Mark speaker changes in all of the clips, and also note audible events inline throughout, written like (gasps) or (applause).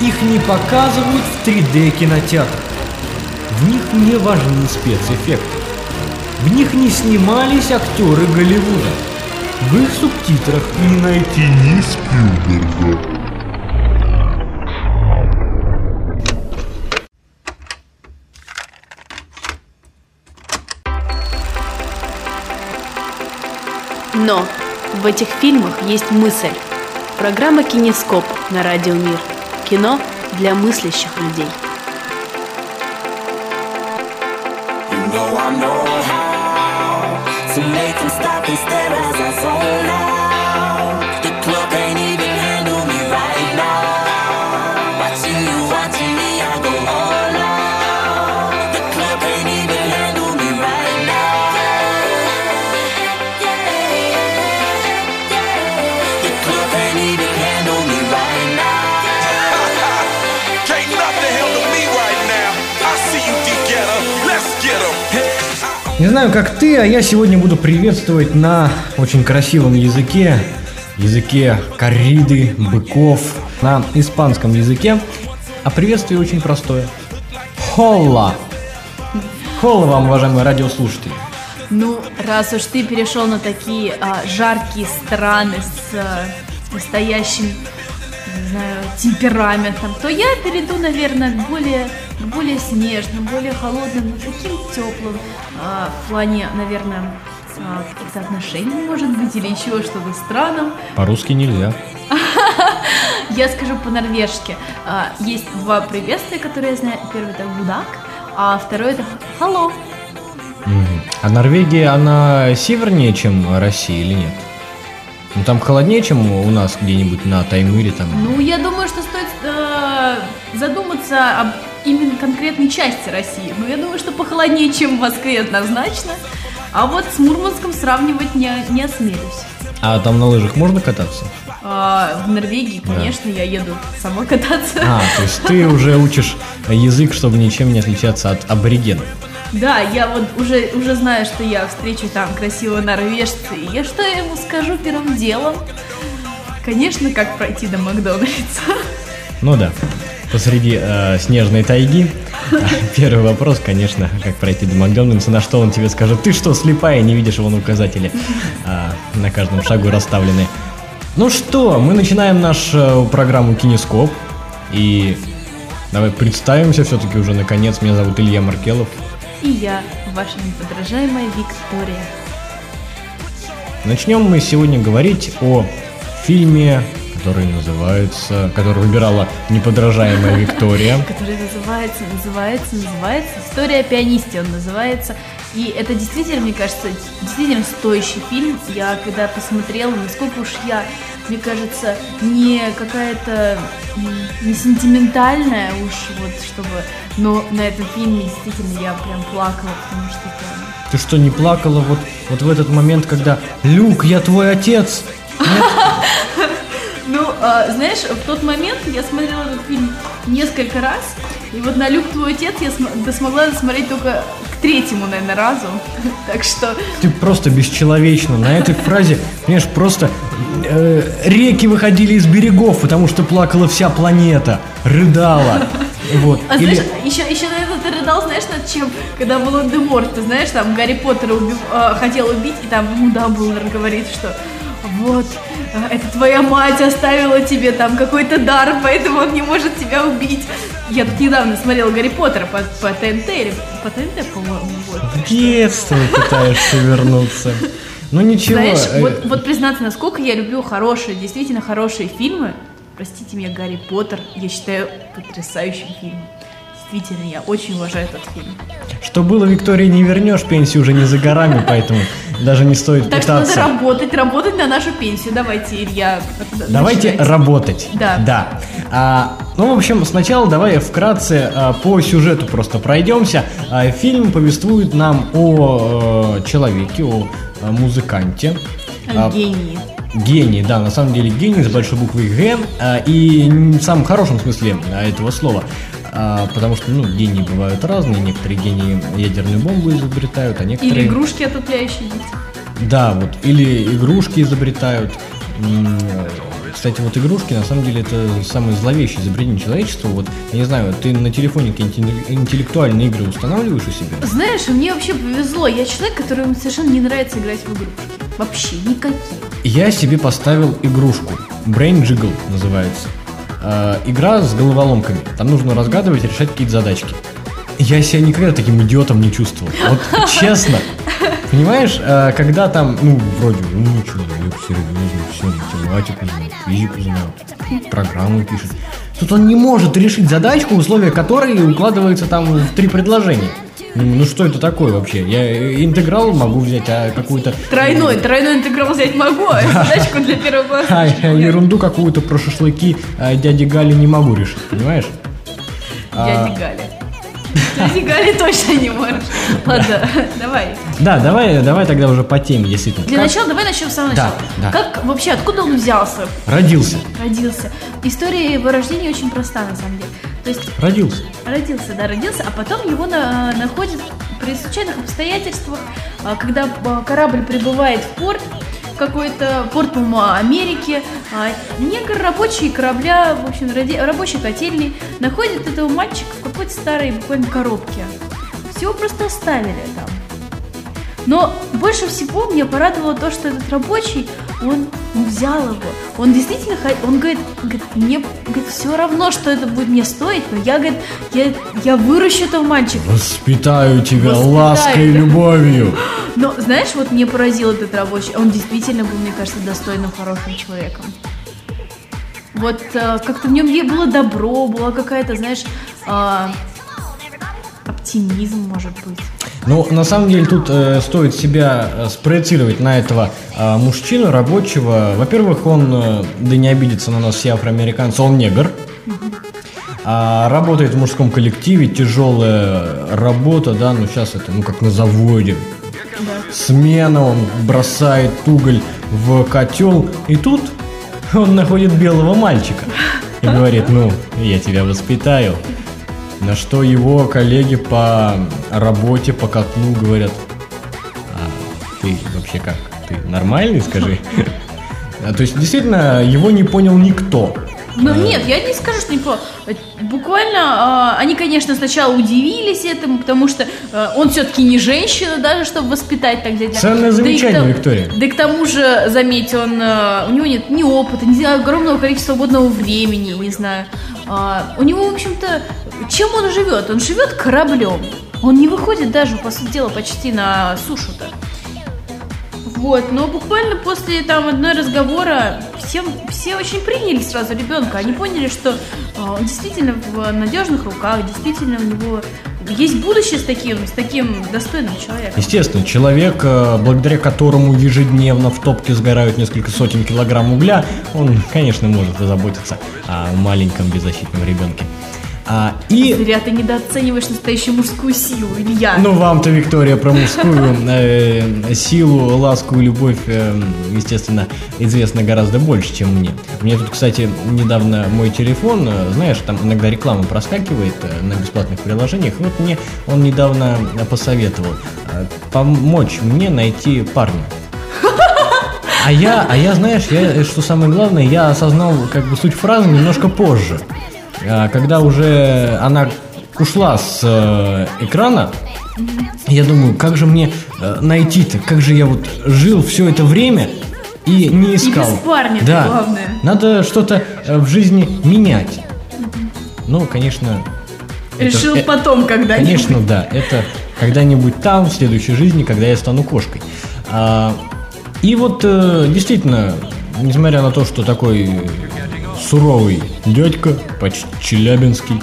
Speaker 1: Их не показывают в 3D кинотеатрах. В них не важны спецэффекты. В них не снимались актеры Голливуда. В их субтитрах не найти ни Спилберга.
Speaker 2: Но в этих фильмах есть мысль. Программа «Кинескоп» на Радио Мир. Кино для мыслящих людей.
Speaker 3: You know I know how to make them stop and stare as I zone out.
Speaker 1: Не знаю, как ты, а я сегодня буду приветствовать на очень красивом языке, языке корриды, быков, на испанском языке. А приветствие очень простое. Холла! Холла вам, уважаемые радиослушатели.
Speaker 4: Ну, раз уж ты перешел на такие а, жаркие страны с а, настоящим, знаю, темпераментом, то я перейду, наверное, к более, к более снежным, более холодным, но таким теплым а, в плане, наверное, а, каких-то отношений, может быть, или еще что-то странам.
Speaker 1: По-русски нельзя. (laughs)
Speaker 4: Я скажу по-норвежски. Есть два приветствия, которые я знаю. Первый это гудак, а второй это халло.
Speaker 1: Мгм. А Норвегия, она севернее, чем Россия или нет? Ну там холоднее, чем у нас где-нибудь на Таймыре там.
Speaker 4: Ну, я думаю, что стоит э, задуматься об именно конкретной части России. Ну, я думаю, что похолоднее, чем в Москве однозначно. А вот с Мурманском сравнивать не, не осмелюсь.
Speaker 1: А там на лыжах можно кататься?
Speaker 4: А, в Норвегии, конечно, я еду сама кататься.
Speaker 1: А, то есть ты уже учишь язык, чтобы ничем не отличаться от аборигенов.
Speaker 4: Да, я вот уже, уже знаю, что я встречу там красивого норвежца, и я что я ему скажу первым делом? Конечно, как пройти до Макдональдса.
Speaker 1: Ну да, посреди э, снежной тайги. (laughs) Первый вопрос, конечно, как пройти до Макдональдса, на что он тебе скажет, ты что, слепая, не видишь вон указатели а, на каждом шагу расставлены. Ну что, мы начинаем нашу программу Кинескоп. И давай представимся все-таки уже наконец. Меня зовут Илья Маркелов.
Speaker 4: И я, ваша неподражаемая Виктория.
Speaker 1: Начнем мы сегодня говорить о фильме, который называется, который выбирала неподражаемая Виктория. (laughs)
Speaker 4: который называется, называется, называется «История о пианисте» он называется. И это действительно, мне кажется, действительно стоящий фильм. Я когда посмотрела, насколько уж я, мне кажется, не какая-то, не сентиментальная уж вот, чтобы... Но на этом фильме действительно я прям плакала, потому что это...
Speaker 1: Ты что, не плакала вот, вот в этот момент, когда «Люк, я твой отец»? (laughs)
Speaker 4: Ну, а, знаешь, в тот момент я смотрела этот фильм несколько раз, и вот на «Люк, твой отец» я см- смогла досмотреть только к третьему, наверное, разу. (laughs) Так что
Speaker 1: Ты просто бесчеловечна. На этой фразе, понимаешь, просто э, реки выходили из берегов, потому что плакала вся планета, рыдала. Вот.
Speaker 4: А
Speaker 1: Или-
Speaker 4: знаешь, еще, еще, наверное, ты рыдал, знаешь, над чем? Когда был Волан-де-Морт, ты знаешь, там Гарри Поттера убив- э, хотел убить, и там ему Дамблдор говорит, что вот, это твоя мать оставила тебе там какой-то дар, поэтому он не может тебя убить. Я тут недавно смотрела Гарри Поттера по, по ТНТ, или по ТНТ, по-моему, вот.
Speaker 1: В детство пытаешься вернуться. Ну ничего.
Speaker 4: Знаешь,
Speaker 1: э,
Speaker 4: вот, вот признаться, насколько я люблю хорошие, действительно хорошие фильмы, простите меня, Гарри Поттер, я считаю потрясающим фильмом. Действительно, я очень уважаю этот фильм.
Speaker 1: Что было, Виктория, не вернешь, пенсию уже не за горами, поэтому даже не стоит
Speaker 4: Так что надо
Speaker 1: пытаться.
Speaker 4: работать, работать на нашу пенсию. Давайте, Илья.
Speaker 1: Давайте
Speaker 4: начинайте.
Speaker 1: работать.
Speaker 4: Да.
Speaker 1: Да. А, ну, в общем, сначала давай вкратце а, по сюжету просто пройдемся. А, фильм повествует нам о э, человеке, о э, музыканте. А,
Speaker 4: Гений.
Speaker 1: Гений, да, на самом деле гений с большой буквы Г, а, и в самом хорошем смысле а, этого слова. А, потому что, ну, гении бывают разные, некоторые гении ядерную бомбу изобретают, а некоторые...
Speaker 4: Или игрушки отупляющие дети.
Speaker 1: Да, вот, или игрушки изобретают. Кстати, вот игрушки, на самом деле, это самое зловещее изобретение человечества. Вот, я не знаю, ты на телефоне какие-нибудь интеллектуальные игры устанавливаешь у себя?
Speaker 4: Знаешь, мне вообще повезло. Я человек, которому совершенно не нравится играть в игрушки. Вообще, никакие.
Speaker 1: Я себе поставил игрушку. Brain Jiggle называется. Э, игра с головоломками. Там нужно разгадывать решать какие-то задачки. Я себя никогда таким идиотом не чувствовал. Вот (laughs) честно. Понимаешь, э, когда там, ну, вроде, ну, что, я серьезно, все, математику знаю, физику знаю, программу пишет. Тут он не может решить задачку, условия которой укладываются там в три предложения. Ну, ну что это такое вообще? Я э, интеграл могу взять, а какую-то...
Speaker 4: Тройной, тройной интеграл взять могу, а задачку для первого класса.
Speaker 1: А, я ерунду какую-то про шашлыки а, дяди Гали не могу решить, понимаешь? А,
Speaker 4: Дяди Гали. Дяди Гали точно не можешь. Ладно, давай.
Speaker 1: Да, давай, давай тогда уже по теме, действительно.
Speaker 4: Для
Speaker 1: Как
Speaker 4: начала, давай начнем с самого
Speaker 1: Да,
Speaker 4: начала.
Speaker 1: да.
Speaker 4: Как вообще, откуда он взялся,
Speaker 1: Родился,
Speaker 4: родился? История его рождения очень проста, на самом деле. То есть
Speaker 1: родился.
Speaker 4: Родился, да, родился, а потом его на- находят при случайных обстоятельствах, а, когда а, корабль прибывает в порт, какой-то порт, по-моему, Америки, а, негр рабочий корабля, в общем, ради- рабочий котельный, находит этого мальчика в какой-то старой буквально коробке. Всего просто оставили там. Но больше всего меня порадовало то, что этот рабочий, он, взял его. Он действительно, он говорит, говорит, мне говорит, все равно, что это будет мне стоить, но я, говорит, я, я выращу этого мальчика.
Speaker 1: Воспитаю тебя
Speaker 4: Воспитаю,
Speaker 1: лаской и любовью. (gasps)
Speaker 4: Но знаешь, вот мне поразил этот рабочий, он действительно был, мне кажется, достойным, хорошим человеком. Вот э, как-то в нем е- было добро, была какая-то, знаешь, а, оптимизм, может быть.
Speaker 1: Ну, на самом деле, тут э, стоит себя э, спроецировать на этого э, мужчину рабочего. Во-первых, он, э, да не обидится на нас все афроамериканцы, он негр. А, работает в мужском коллективе, тяжелая работа, да, ну сейчас это, ну как на заводе. Смена, он бросает уголь в котел, и тут он находит белого мальчика и говорит, ну, я тебя воспитаю. На что его коллеги по работе, по котлу говорят, а ты вообще как? Ты нормальный, скажи? А, То есть, действительно, его не понял никто.
Speaker 4: Ну нет, я не скажу, что не по... Буквально, а, они, конечно, сначала удивились этому, потому что а, он все-таки не женщина, даже чтобы воспитать так взять.
Speaker 1: Ценное замечание, Виктория.
Speaker 4: Да и к тому же, заметь, он, а, у него нет ни опыта, ни огромного количества свободного времени, не знаю. А, У него, в общем-то, чем он живет? Он живет кораблем. Он не выходит даже, по сути дела, почти на сушу-то. Вот, но буквально после там одной разговора всем, все очень приняли сразу ребенка. Они поняли, что э, он действительно в надежных руках, действительно у него есть будущее с таким, с таким достойным человеком.
Speaker 1: Естественно, человек, э, благодаря которому ежедневно в топке сгорают несколько сотен килограмм угля, он, конечно, может позаботиться о маленьком беззащитном ребенке. А, и
Speaker 4: Зря ты недооцениваешь настоящую мужскую силу, Илья.
Speaker 1: Ну, вам-то, Виктория, про мужскую э, силу, ласку и любовь, э, естественно, известно гораздо больше, чем мне. Мне тут, кстати, недавно мой телефон, э, знаешь, там иногда реклама проскакивает э, на бесплатных приложениях, вот мне он недавно посоветовал э, помочь мне найти парня. А я, а я, знаешь, я, что самое главное, я осознал как бы суть фразы немножко позже. А, Когда уже она ушла с э, экрана, я думаю, как же мне э, найти-то, как же я вот жил все это время и не искал.
Speaker 4: без парня, это
Speaker 1: да.
Speaker 4: главное.
Speaker 1: Надо что-то э, в жизни менять. Ну, конечно. это-
Speaker 4: Решил
Speaker 1: э,
Speaker 4: потом когда-нибудь.
Speaker 1: Конечно, да. Это когда-нибудь там, в следующей жизни, когда я стану кошкой. А, и вот э, действительно, несмотря на то, что такой э, суровый дядька, почти челябинский,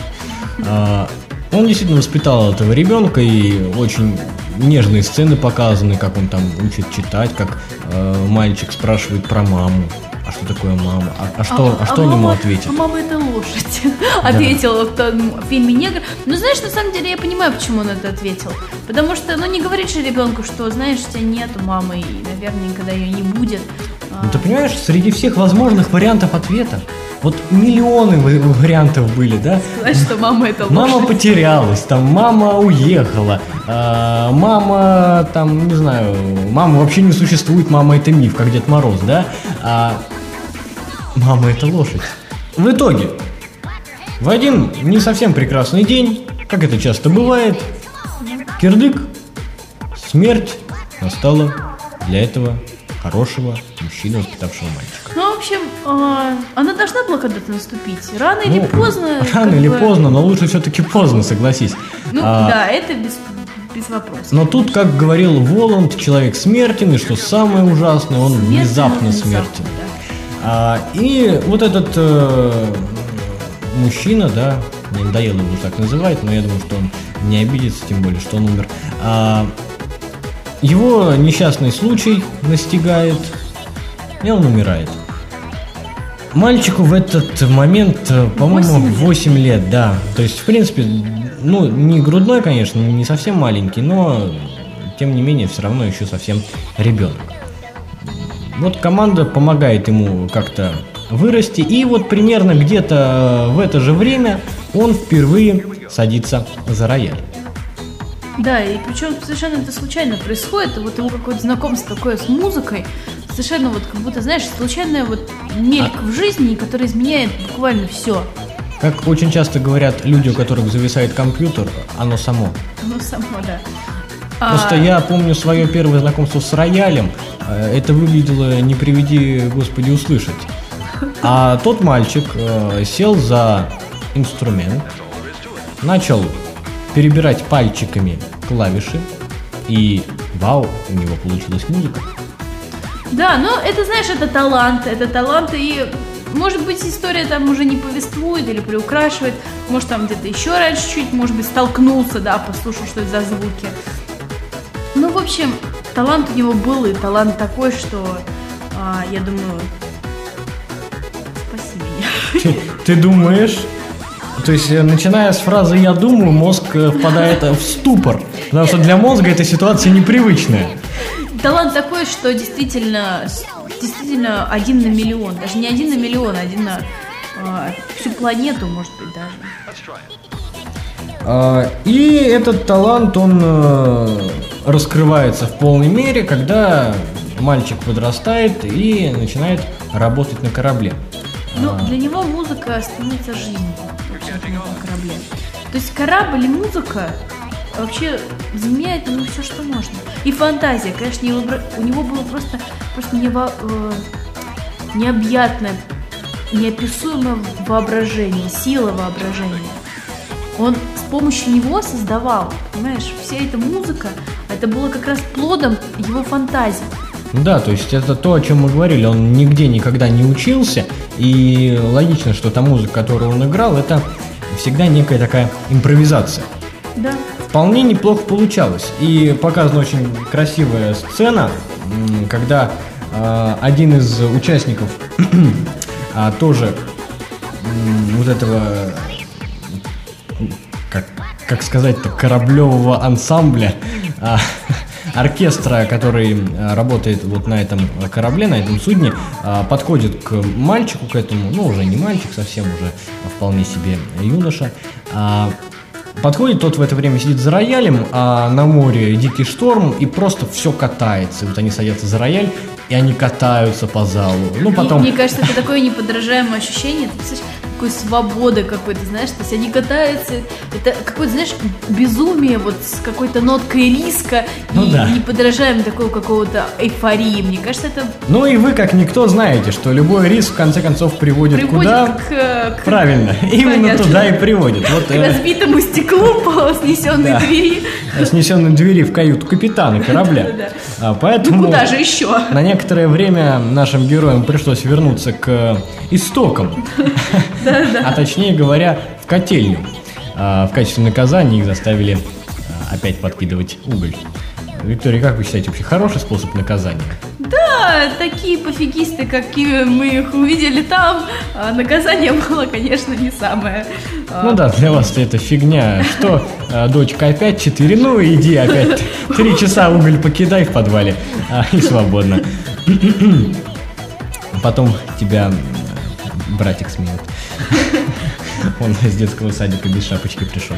Speaker 1: а, он действительно воспитал этого ребенка, и очень нежные сцены показаны, как он там учит читать, как э, мальчик спрашивает про маму. А что такое мама? А, а что, а, что он ему
Speaker 4: мама-
Speaker 1: ответит?
Speaker 4: А мама это лошадь. (laughs) Ответил в том фильме негр. Ну, знаешь, на самом деле я понимаю, почему он это ответил. Потому что, ну, не говорит же ребенку, что, знаешь, у тебя нету мамы, и, наверное, никогда ее не будет. А,
Speaker 1: Ну, ты понимаешь, среди всех возможных вариантов ответа, вот миллионы ва- вариантов были, да?
Speaker 4: Знаешь, что мама это лошадь.
Speaker 1: Мама потерялась, там мама уехала, а, мама там, не знаю, мама вообще не существует, мама это миф, как Дед Мороз, да? А, мама это лошадь. В итоге, в один не совсем прекрасный день, как это часто бывает, кирдык, смерть настала для этого хорошего мужчины, воспитавшего мальчика.
Speaker 4: Ну, общем, а, она должна была когда-то наступить. Рано или
Speaker 1: Ну,
Speaker 4: поздно.
Speaker 1: Рано или
Speaker 4: бы-
Speaker 1: поздно, но лучше все-таки поздно, согласись.
Speaker 4: Ну,
Speaker 1: А,
Speaker 4: да, это без, без вопросов.
Speaker 1: Но тут, как говорил Воланд, человек смертен, и что самое ужасное, он
Speaker 4: Смертен,
Speaker 1: внезапно
Speaker 4: внезапно,
Speaker 1: смертен.
Speaker 4: да.
Speaker 1: А, и вот этот э, мужчина, да, мне надоело его так называть, но я думаю, что он не обидится, тем более, что он умер. А, его несчастный случай настигает, и он умирает. Мальчику в этот момент, э, по-моему,
Speaker 4: Восемь лет.
Speaker 1: 8 лет, да. То есть, в принципе, ну, не грудной, конечно, не совсем маленький, но, тем не менее, все равно еще совсем ребенок. Вот команда помогает ему как-то вырасти, и вот примерно где-то в это же время он впервые садится за рояль.
Speaker 4: Да, и причем совершенно это случайно происходит. Вот его какое-то знакомство такое с музыкой, совершенно вот как будто, знаешь, случайная вот мельк
Speaker 1: А
Speaker 4: в жизни, который изменяет буквально все.
Speaker 1: Как очень часто говорят люди, у которых зависает компьютер, оно само.
Speaker 4: Ну, само, да.
Speaker 1: Просто
Speaker 4: А,
Speaker 1: я помню свое первое знакомство с роялем. Э, Это выглядело не приведи, Господи, услышать. А тот мальчик э, сел за инструмент, начал перебирать пальчиками клавиши, и вау, у него получилась музыка.
Speaker 4: Да, но это, знаешь, это талант, это талант, и может быть история там уже не повествует или приукрашивает, может там где-то еще раньше чуть, может быть столкнулся, да, послушал, что это за звуки. Ну, в общем, талант у него был, и талант такой, что, а, я думаю, спаси меня.
Speaker 1: Ты, ты думаешь? То есть, э, начиная с фразы «я думаю», мозг э, впадает в ступор. Потому что для мозга эта ситуация непривычная.
Speaker 4: Талант такой, что действительно, действительно один на миллион, даже не один на миллион, а один на а, всю планету, может быть, даже.
Speaker 1: А, И этот талант, он э, раскрывается в полной мере, когда мальчик подрастает и начинает работать на корабле.
Speaker 4: Ну, для него музыка становится жизнью на корабле. То есть корабль и музыка вообще заменяет ему все, что можно. И фантазия, конечно, бра- у него было просто, просто нево- э, необъятное, неописуемое воображение, сила воображения. Он с помощью него создавал, понимаешь, вся эта музыка, это было как раз плодом его фантазии.
Speaker 1: Да, то есть это то, о чем мы говорили, он нигде никогда не учился, и логично, что та музыка, которую он играл, это всегда некая такая импровизация.
Speaker 4: Да.
Speaker 1: Вполне неплохо получалось. И показана очень красивая сцена, когда э, один из участников (clears throat) а, тоже вот этого, как, как сказать-то, кораблевого ансамбля, а, (laughs) оркестра, который а, работает вот на этом корабле, на этом судне, а, подходит к мальчику, к этому, ну уже не мальчик, совсем уже вполне себе юноша, а, Подходит, тот в это время сидит за роялем, а на море дикий шторм, и просто все катается. И вот они садятся за рояль, и они катаются по залу. Ну,
Speaker 4: Мне-
Speaker 1: потом...
Speaker 4: Мне, кажется, это такое неподражаемое ощущение, ты такой свободы какой-то, знаешь, то есть они катаются, это какое-то, знаешь, безумие вот с какой-то ноткой риска
Speaker 1: Ну
Speaker 4: и
Speaker 1: да.
Speaker 4: неподражаемой такого какого-то эйфории. Мне кажется, это
Speaker 1: Ну и вы, как никто, знаете, что любой риск, в конце концов, приводит,
Speaker 4: приводит
Speaker 1: куда?
Speaker 4: к, к- (laughs)
Speaker 1: Правильно, именно
Speaker 4: Понятно.
Speaker 1: туда и приводит. Вот
Speaker 4: к
Speaker 1: э,
Speaker 4: разбитому стеклу (laughs) по снесенной
Speaker 1: Да.
Speaker 4: двери.
Speaker 1: снесенной двери в каюту капитана (laughs) корабля.
Speaker 4: Да-да.
Speaker 1: А, Поэтому...
Speaker 4: Ну куда же еще?
Speaker 1: На некоторое время нашим героям пришлось вернуться к истокам, а точнее говоря, в котельню. А, В качестве наказания их заставили а, опять подкидывать уголь. Виктория, как вы считаете, вообще хороший способ наказания?
Speaker 4: Да, такие пофигисты, какими мы их увидели там, а наказание было, конечно, не самое.
Speaker 1: Ну да, для вас это фигня. Что, дочка, опять 4? Ну иди опять. (laughs) Три часа уголь покидай в подвале. И свободно. Потом тебя братик сменит. Он из детского садика без шапочки пришел.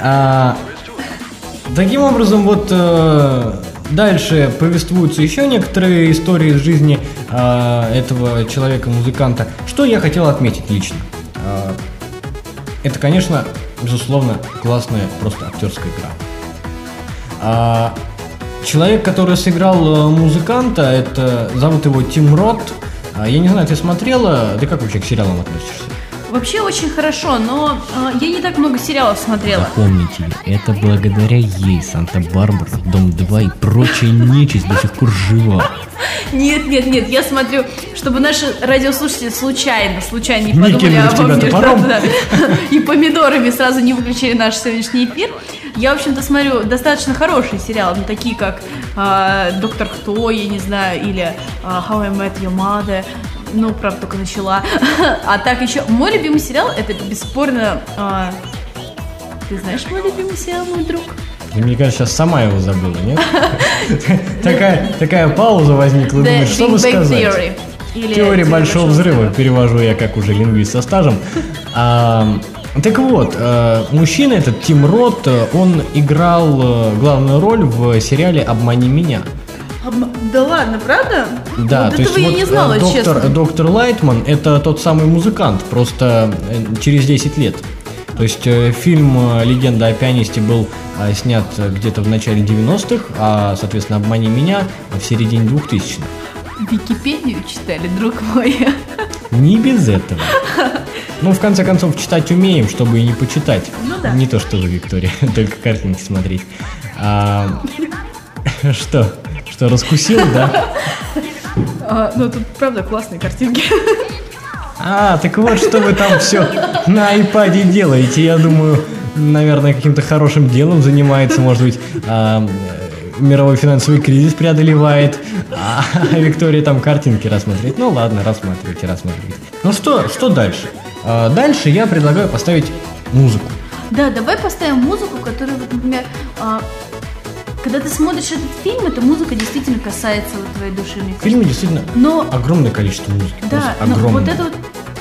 Speaker 1: А, Таким образом, вот э, дальше повествуются еще некоторые истории из жизни а, этого человека-музыканта. Что я хотел отметить лично? А, это, конечно, безусловно, классная просто актерская игра. А, человек, который сыграл э, музыканта, это зовут его Тим Рот. А, я не знаю, ты смотрела? Ты как вообще к сериалам относишься?
Speaker 4: Вообще очень хорошо, но э, я не так много сериалов смотрела.
Speaker 1: Запомните, это благодаря ей Санта-Барбара, Дом 2 и прочая нечисть до сих пор жива.
Speaker 4: Нет, нет, нет, я смотрю, чтобы наши радиослушатели случайно, случайно не
Speaker 1: Не
Speaker 4: подумали обо мне,
Speaker 1: топором.
Speaker 4: да, да, и помидорами сразу не выключили наш сегодняшний эфир. Я, в общем-то, смотрю достаточно хорошие сериалы, ну, такие как а, «Доктор Кто», я не знаю, или а, «How I Met Your Mother», ну, правда, только начала. (laughs) А так еще, мой любимый сериал, это бесспорно... а, ты знаешь мой любимый сериал, мой друг?
Speaker 1: Ты, мне кажется, сейчас сама его забыла, нет? (laughs) Такая, такая пауза возникла, думаешь, что бы сказать?
Speaker 4: Theory. Или
Speaker 1: Теория большого взрыва, перевожу я как уже лингвист со стажем. (laughs) Так вот, э, мужчина этот, Тим Рот, э, он играл э, главную роль в сериале «Обмани меня».
Speaker 4: Да ладно, правда?
Speaker 1: Да,
Speaker 4: вот
Speaker 1: то
Speaker 4: этого
Speaker 1: есть
Speaker 4: я
Speaker 1: вот
Speaker 4: не знала,
Speaker 1: доктор,
Speaker 4: честно.
Speaker 1: доктор Лайтман это тот самый музыкант, просто через 10 лет. То есть фильм «Легенда о пианисте» был снят где-то в начале 90-х, а, соответственно, «Обмани меня» в середине 2000-х.
Speaker 4: Википедию читали, друг мой.
Speaker 1: Не без этого. (laughs) Ну, в конце концов, читать умеем, чтобы и не почитать.
Speaker 4: Ну да.
Speaker 1: Не то, что вы, Виктория, (laughs) только картинки смотреть. А, (laughs) что? Что, раскусил, да?
Speaker 4: А, ну, тут, правда, классные картинки.
Speaker 1: А, так вот, что вы там все на айпаде делаете. Я думаю, наверное, каким-то хорошим делом занимается, может быть, а, мировой финансовый кризис преодолевает, а (laughs) Виктория там картинки рассмотреть. Ну ладно, рассматривайте, рассматривайте. Ну что, что дальше? А, Дальше я предлагаю поставить музыку.
Speaker 4: Да, давай поставим музыку, которая, вот, например, а, когда ты смотришь этот фильм, эта музыка действительно касается вот твоей души, мне
Speaker 1: В фильме действительно
Speaker 4: Но,
Speaker 1: огромное количество музыки.
Speaker 4: да, но
Speaker 1: огромное.
Speaker 4: вот эта вот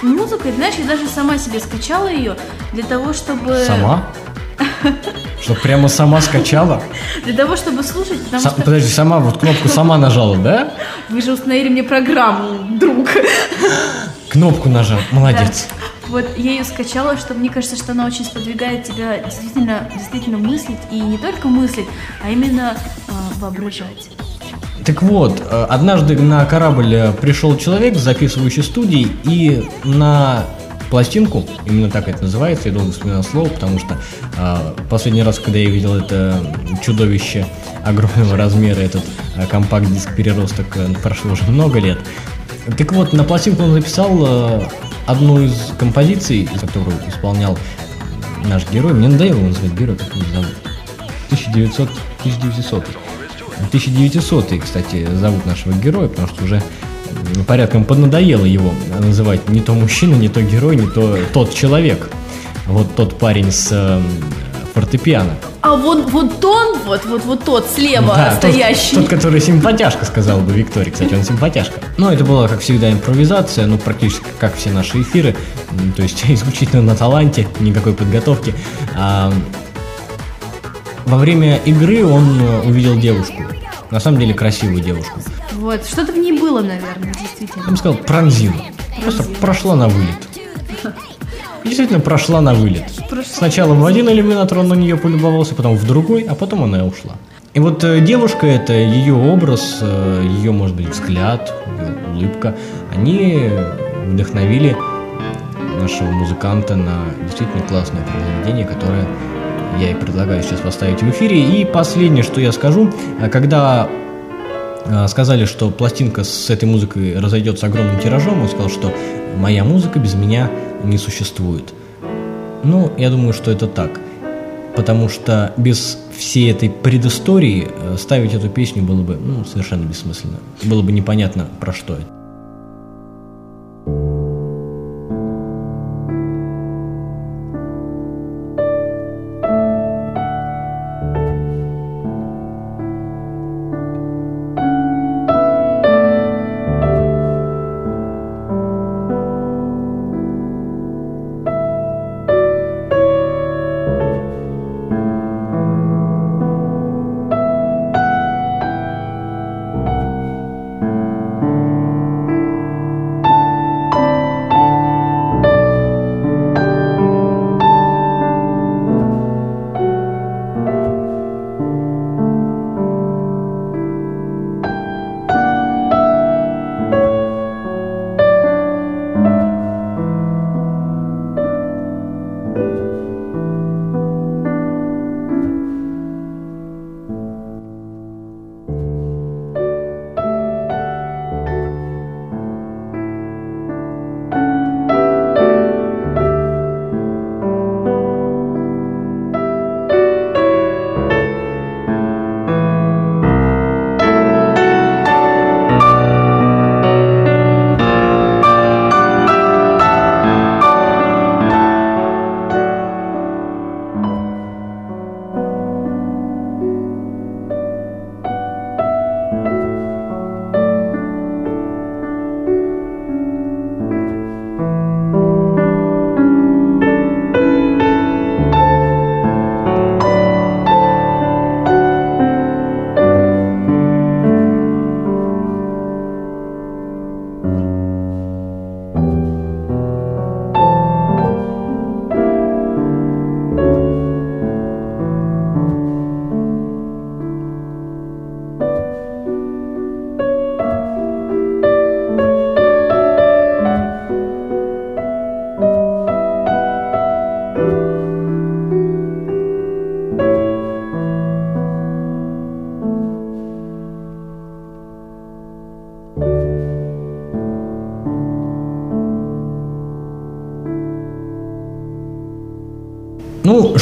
Speaker 4: музыка, знаешь, я даже сама себе скачала ее для того, чтобы...
Speaker 1: Сама? (laughs) Что, прямо сама скачала?
Speaker 4: Для того, чтобы слушать, потому
Speaker 1: Са-
Speaker 4: что
Speaker 1: Подожди, сама вот кнопку сама нажала, да?
Speaker 4: вы же установили мне программу, друг. (laughs)
Speaker 1: Кнопку нажал, молодец.
Speaker 4: Да. Вот я ее скачала, что мне кажется, что она очень сподвигает тебя действительно, действительно мыслить, и не только мыслить, а именно а, воображать.
Speaker 1: Так вот, э, однажды на корабль э, пришел человек с записывающей студии и на пластинку, именно так это называется, я долго вспоминал слово, потому что э, последний раз, когда я видел это чудовище огромного размера, этот э, компакт-диск переросток, э, прошло уже много лет. Так вот, на пластинку он записал э, одну из композиций, которую исполнял наш герой. Мне надоело его называть герой, как его зовут. 1900, 1900. 1900, кстати, зовут нашего героя, потому что уже порядком поднадоело его называть не то мужчина, не то герой, не то тот человек. Вот тот парень с э, фортепиано.
Speaker 4: А вот, вот он, вот, вот, вот тот слева
Speaker 1: Да, тот-
Speaker 4: стоящий.
Speaker 1: Тот, который симпатяшка, сказал бы Виктория. Кстати, он симпатяшка. Но это была, как всегда, импровизация, ну, практически как все наши эфиры. То есть (laughs) исключительно на таланте, никакой подготовки. А, во время игры он э, увидел девушку. На самом деле красивую девушку.
Speaker 4: Вот, что-то в ней было, наверное, действительно.
Speaker 1: Я бы сказал, пронзила. Просто прошла на вылет. Действительно прошла на вылет.
Speaker 4: Прошла.
Speaker 1: Сначала в один иллюминатор он на нее полюбовался, потом в другой, а потом она и ушла. И вот э, девушка это, ее образ, э, ее, может быть, взгляд, ее улыбка, они вдохновили нашего музыканта на действительно классное произведение, которое я и предлагаю сейчас поставить в эфире. И последнее, что я скажу, а когда сказали, что пластинка с этой музыкой разойдется огромным тиражом, он сказал, что моя музыка без меня не существует. Ну, я думаю, что это так. Потому что без всей этой предыстории э, ставить эту песню было бы ну, совершенно бессмысленно. Было бы непонятно, про что это.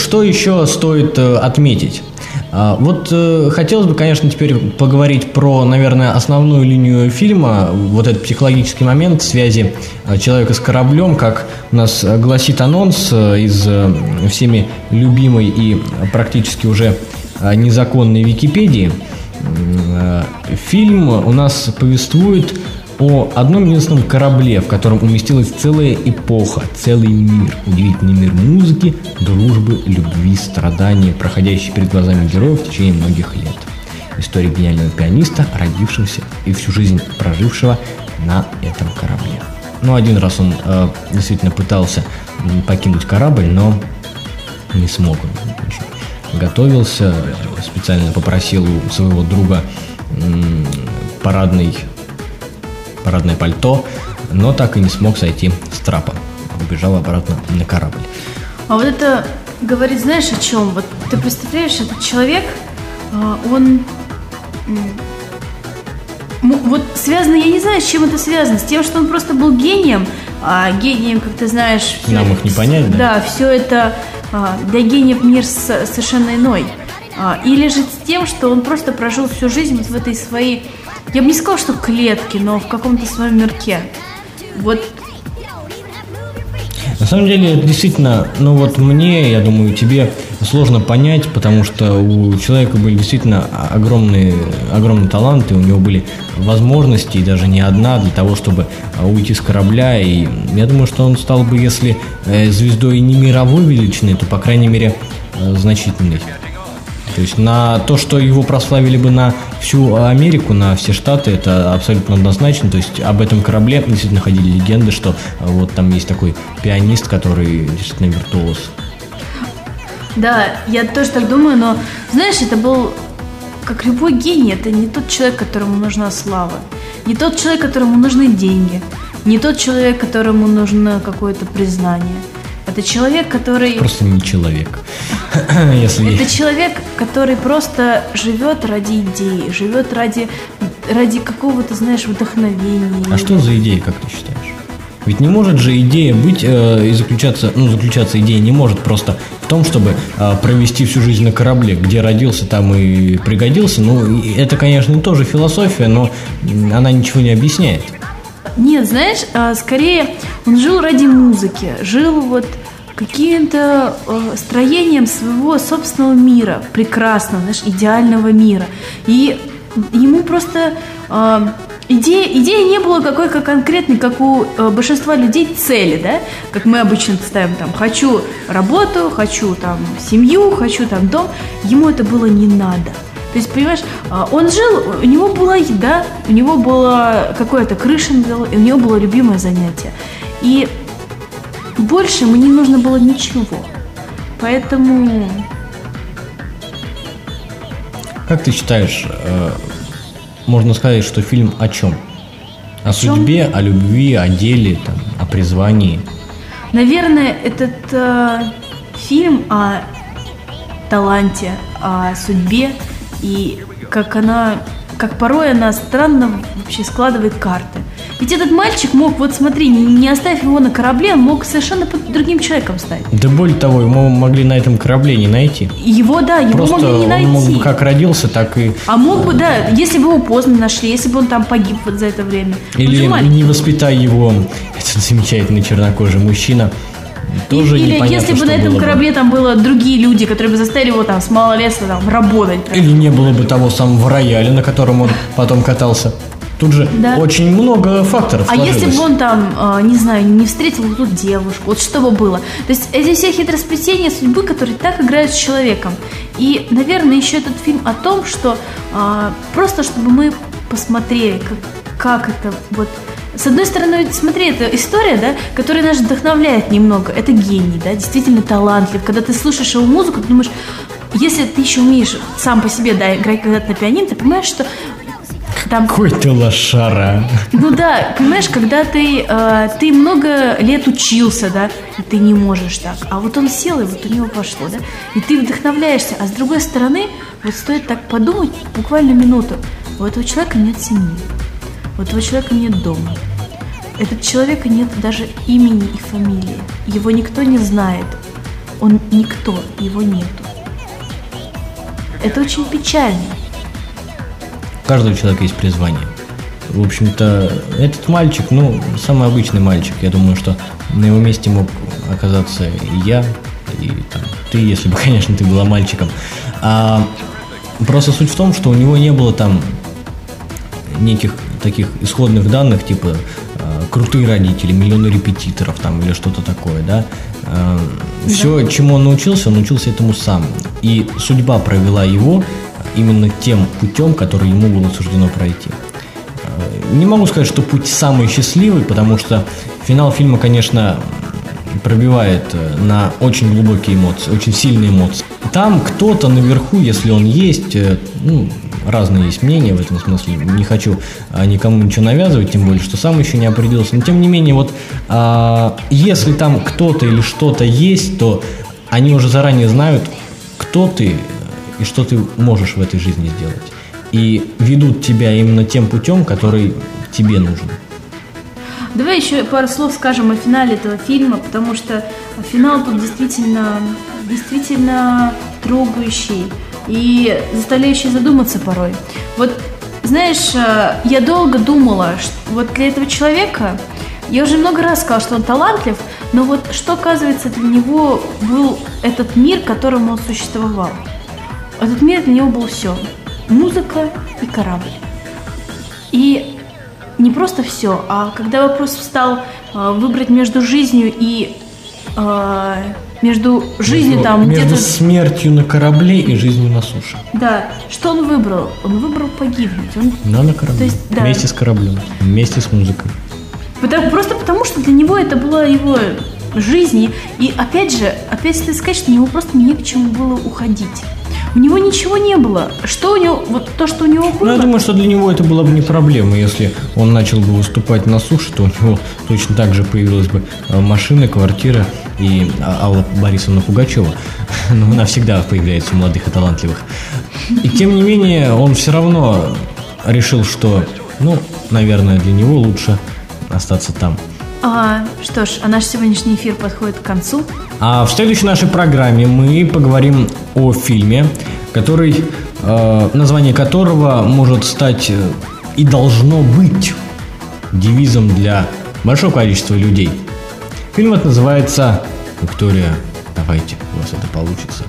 Speaker 1: Что еще стоит э, отметить? А, Вот э, хотелось бы, конечно, теперь поговорить про, наверное, основную линию фильма, вот этот психологический момент связи э, человека с кораблем, как у нас гласит анонс из всеми любимой и практически уже незаконной Википедии. Фильм у нас повествует о одном единственном корабле, в котором уместилась целая эпоха, целый мир, удивительный мир музыки, дружбы, любви, страдания, проходящий перед глазами героев в течение многих лет. История гениального пианиста, родившегося и всю жизнь прожившего на этом корабле. Ну, один раз он э, действительно пытался покинуть корабль, но не смог он. Готовился, э, специально попросил у своего друга парадный парадное пальто, но так и не смог сойти с трапа. Убежал обратно на корабль.
Speaker 4: А вот это говорит, знаешь, о чем? Вот ты представляешь, этот человек, а, он вот связано, я не знаю, с чем это связано, с тем, что он просто был гением, а гением, как ты знаешь,
Speaker 1: Нам их не понять, да?
Speaker 4: Да, все это а, для гениев мир совершенно иной. А, или же с тем, что он просто прожил всю жизнь вот в этой своей, я бы не сказала, что клетке, но в каком-то своем мирке. Вот
Speaker 1: На самом деле, действительно, ну вот мне, я думаю, тебе сложно понять, потому что у человека были действительно огромные, огромные таланты, у него были возможности, и даже не одна, для того, чтобы а, уйти с корабля. И я думаю, что он стал бы, если э, звездой не мировой величины, то, по крайней мере, э, значительной. То есть на то, что его прославили бы на всю Америку, на все штаты, это абсолютно однозначно. То есть об этом корабле действительно ходили легенды, что вот там есть такой пианист, который действительно виртуоз.
Speaker 4: Да, я тоже так думаю, но знаешь, это был как любой гений, это не тот человек, которому нужна слава, не тот человек, которому нужны деньги, не тот человек, которому нужно какое-то признание. Это человек, который...
Speaker 1: Просто не человек. (clears throat) Если
Speaker 4: Это человек, который просто живет ради идеи, живет ради, ради какого-то, знаешь, вдохновения.
Speaker 1: А что за идея, как ты считаешь? Ведь не может же идея быть э, и заключаться, ну, заключаться идея не может просто в том, чтобы э, провести всю жизнь на корабле, где родился, там и пригодился. Ну, это, конечно, тоже философия, но она ничего не объясняет.
Speaker 4: Нет, знаешь, а, скорее он жил ради музыки, жил вот каким-то э, строением своего собственного мира, прекрасного, знаешь, идеального мира. И ему просто э, идея, идея не была какой как конкретной, как у э, большинства людей цели, да, как мы обычно ставим там, хочу работу, хочу там семью, хочу там дом. Ему это было не надо. То есть, понимаешь, а, он жил, у него была еда, у него была какая-то крыша и у него было любимое занятие. И больше ему не нужно было ничего. Поэтому
Speaker 1: Как ты считаешь, э, можно сказать, что фильм о чем? О,
Speaker 4: чем?
Speaker 1: судьбе, о любви, о деле, там, о призвании.
Speaker 4: Наверное, этот э, фильм о таланте, о судьбе и как она, как порой она странно вообще складывает карты. Ведь этот мальчик мог, вот смотри, не, оставив его на корабле, он мог совершенно под другим человеком стать.
Speaker 1: Да более того, его могли на этом корабле не найти.
Speaker 4: Его, да, его
Speaker 1: Просто
Speaker 4: могли не
Speaker 1: он
Speaker 4: найти.
Speaker 1: мог бы как родился, так и
Speaker 4: А мог бы, да, если бы его поздно нашли, если бы он там погиб вот за это время. Он
Speaker 1: Или не воспитай его, этот замечательный чернокожий мужчина. Тоже
Speaker 4: Или
Speaker 1: непонятно,
Speaker 4: если бы на этом
Speaker 1: было бы.
Speaker 4: корабле там было другие люди, которые бы заставили его там с малолетства там работать.
Speaker 1: Или не было бы того самого рояля, на котором он потом катался. Тут же
Speaker 4: Да.
Speaker 1: очень много факторов
Speaker 4: А если
Speaker 1: сложилось.
Speaker 4: бы он там, э, не знаю, не встретил эту девушку, вот что бы было? То есть эти все хитросплетения судьбы, которые так играют с человеком. И, наверное, еще этот фильм о том, что э, просто чтобы мы посмотрели, как, как это вот... С одной стороны, смотри, это история, да, которая нас вдохновляет немного. Это гений, да, действительно талантлив. Когда ты слушаешь его музыку, ты думаешь, если ты еще умеешь сам по себе, да, играть когда-то на пианино, ты понимаешь, что там
Speaker 1: Какой ты лошара.
Speaker 4: ну да, понимаешь, когда ты, э, ты много лет учился, да, и ты не можешь так, а вот он сел, и вот у него пошло, да, и ты вдохновляешься, а с другой стороны, вот стоит так подумать, буквально минуту, у этого человека нет семьи, у этого человека нет дома, этот человека нет даже имени и фамилии, его никто не знает, он никто, его нету. Это очень печально.
Speaker 1: У каждого человека есть призвание. В общем-то, этот мальчик, ну, самый обычный мальчик. Я думаю, что на его месте мог оказаться и я, и там, ты, если бы, (laughs) конечно, ты была мальчиком. А, просто суть в том, что у него не было там неких таких исходных данных, типа э, крутые родители, миллионы репетиторов там или что-то такое, да. все, чему он научился, он научился этому сам. И судьба провела его именно тем путем, который ему было суждено пройти. Э, Не могу сказать, что путь самый счастливый, потому что финал фильма, конечно, пробивает э, на очень глубокие эмоции, очень сильные эмоции. Там кто-то наверху, если он есть, э, ну, разные есть мнения в этом смысле, не хочу а, никому ничего навязывать, тем более, что сам еще не определился, но тем не менее, вот а, если там кто-то или что-то есть, то они уже заранее знают, кто ты э, и что ты можешь в этой жизни сделать. И ведут тебя именно тем путем, который тебе нужен.
Speaker 4: Давай еще пару слов скажем о финале этого фильма, потому что финал тут действительно, действительно трогающий и заставляющий задуматься порой. Вот, знаешь, э, я долго думала, что вот для этого человека, я уже много раз сказала, что он талантлив, но вот что, оказывается, для него был этот мир, в котором он существовал. Этот мир для него был все. Музыка и корабль. И не просто все, а когда вопрос встал э, выбрать между жизнью и э, между жизнью
Speaker 1: Между-
Speaker 4: там
Speaker 1: между
Speaker 4: где-то...
Speaker 1: смертью на корабле и жизнью на суше.
Speaker 4: Да, что он выбрал? Он выбрал погибнуть. Он
Speaker 1: Но на корабле.
Speaker 4: То есть, да.
Speaker 1: Вместе с кораблем. Вместе с музыкой.
Speaker 4: Потому- просто потому, что для него это была его жизнь. И, опять же, опять стоит сказать, что у него просто не к чему было уходить. У него ничего не было. Что у него, вот то, что у него
Speaker 1: Ну, я
Speaker 4: было,
Speaker 1: думаю, что для него это была бы не проблема. Если он начал бы выступать на суше, то у него точно так же появилась бы э, машина, квартира и А- Алла Борисовна Пугачева. (laughs) Ну, она всегда появляется у молодых и талантливых. И тем не менее, он все равно решил, что, ну, наверное, для него лучше остаться там.
Speaker 4: А, что ж, а наш сегодняшний эфир подходит к концу.
Speaker 1: А в следующей нашей программе мы поговорим о фильме, который, э, название которого может стать э, и должно быть девизом для большого количества людей. Фильм этот называется «Виктория, давайте, у вас это получится».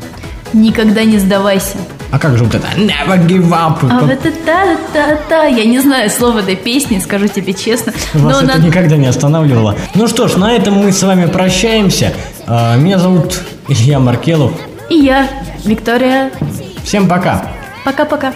Speaker 4: Никогда не сдавайся.
Speaker 1: А как же вот это «Never give up»?
Speaker 4: А вот это та-та-та. Я не знаю слова этой песни, скажу тебе честно.
Speaker 1: Вас
Speaker 4: Но
Speaker 1: это
Speaker 4: на-
Speaker 1: никогда не останавливало. Ну что ж, на этом мы с вами прощаемся. А, Меня зовут Илья Маркелов.
Speaker 4: И я, Виктория.
Speaker 1: Всем пока!
Speaker 4: Пока-пока.